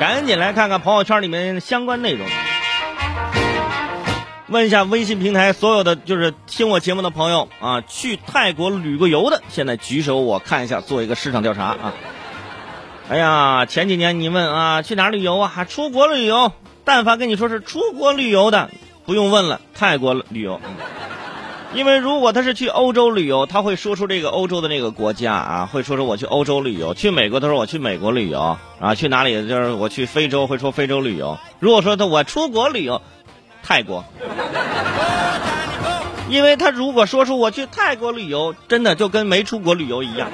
赶紧来看看朋友圈里面相关内容。问一下微信平台所有的就是听我节目的朋友啊，去泰国旅过游的，现在举手我看一下，做一个市场调查啊。哎呀，前几年你问啊，去哪旅游啊？出国旅游？但凡跟你说是出国旅游的，不用问了，泰国旅游。因为如果他是去欧洲旅游，他会说出这个欧洲的那个国家啊，会说说我去欧洲旅游；去美国，他说我去美国旅游啊；去哪里就是我去非洲，会说非洲旅游。如果说他我出国旅游，泰国，因为他如果说出我去泰国旅游，真的就跟没出国旅游一样。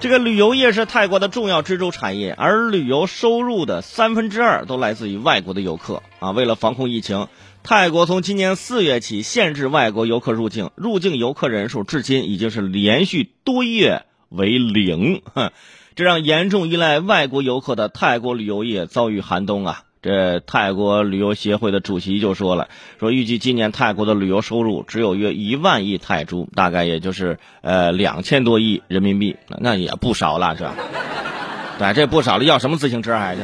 这个旅游业是泰国的重要支柱产业，而旅游收入的三分之二都来自于外国的游客啊。为了防控疫情，泰国从今年四月起限制外国游客入境，入境游客人数至今已经是连续多月为零，这让严重依赖外国游客的泰国旅游业遭遇寒冬啊。这泰国旅游协会的主席就说了，说预计今年泰国的旅游收入只有约一万亿泰铢，大概也就是呃两千多亿人民币，那也不少了，是吧？对，这不少了，要什么自行车还是？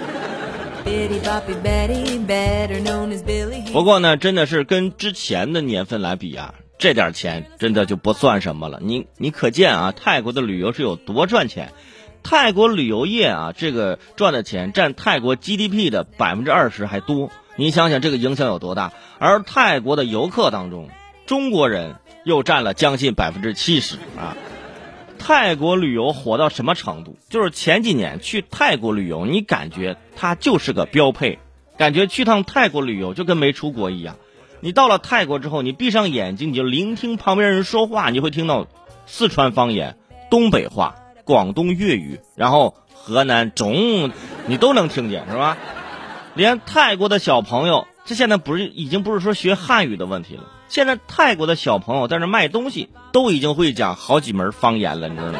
不过呢，真的是跟之前的年份来比啊，这点钱真的就不算什么了。你你可见啊，泰国的旅游是有多赚钱。泰国旅游业啊，这个赚的钱占泰国 GDP 的百分之二十还多。你想想这个影响有多大？而泰国的游客当中，中国人又占了将近百分之七十啊。泰国旅游火到什么程度？就是前几年去泰国旅游，你感觉它就是个标配，感觉去趟泰国旅游就跟没出国一样。你到了泰国之后，你闭上眼睛，你就聆听旁边人说话，你会听到四川方言、东北话。广东粤语，然后河南中，你都能听见是吧？连泰国的小朋友，这现在不是已经不是说学汉语的问题了，现在泰国的小朋友在那卖东西，都已经会讲好几门方言了，你知道吗？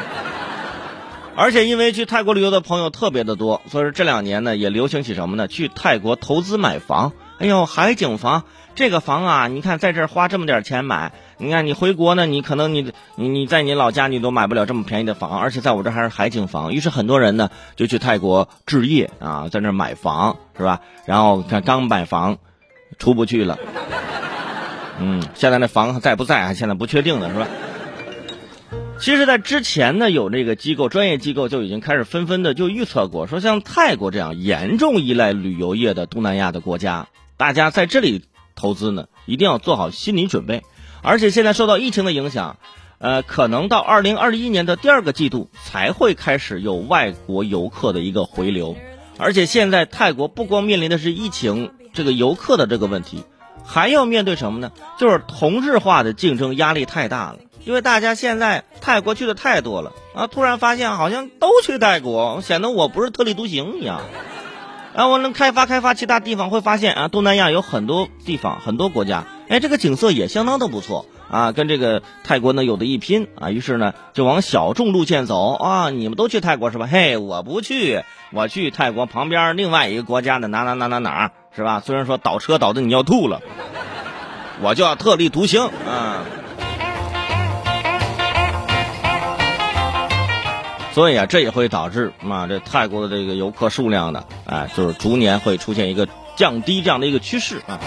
而且因为去泰国旅游的朋友特别的多，所以说这两年呢也流行起什么呢？去泰国投资买房。哎呦，海景房这个房啊，你看在这儿花这么点钱买。你看，你回国呢，你可能你你你在你老家你都买不了这么便宜的房，而且在我这还是海景房。于是很多人呢就去泰国置业啊，在那买房是吧？然后看刚买房，出不去了。嗯，现在那房在不在？现在不确定了是吧？其实，在之前呢，有这个机构专业机构就已经开始纷纷的就预测过，说像泰国这样严重依赖旅游业的东南亚的国家，大家在这里投资呢，一定要做好心理准备。而且现在受到疫情的影响，呃，可能到二零二一年的第二个季度才会开始有外国游客的一个回流。而且现在泰国不光面临的是疫情这个游客的这个问题，还要面对什么呢？就是同质化的竞争压力太大了。因为大家现在泰国去的太多了啊，突然发现好像都去泰国，显得我不是特立独行一样。啊，我能开发开发其他地方，会发现啊，东南亚有很多地方很多国家。哎，这个景色也相当的不错啊，跟这个泰国呢有的一拼啊。于是呢，就往小众路线走啊。你们都去泰国是吧？嘿，我不去，我去泰国旁边另外一个国家的哪哪哪哪哪是吧？虽然说倒车倒的你要吐了，我就要特立独行啊。所以啊，这也会导致嘛，这泰国的这个游客数量呢，哎，就是逐年会出现一个降低这样的一个趋势啊。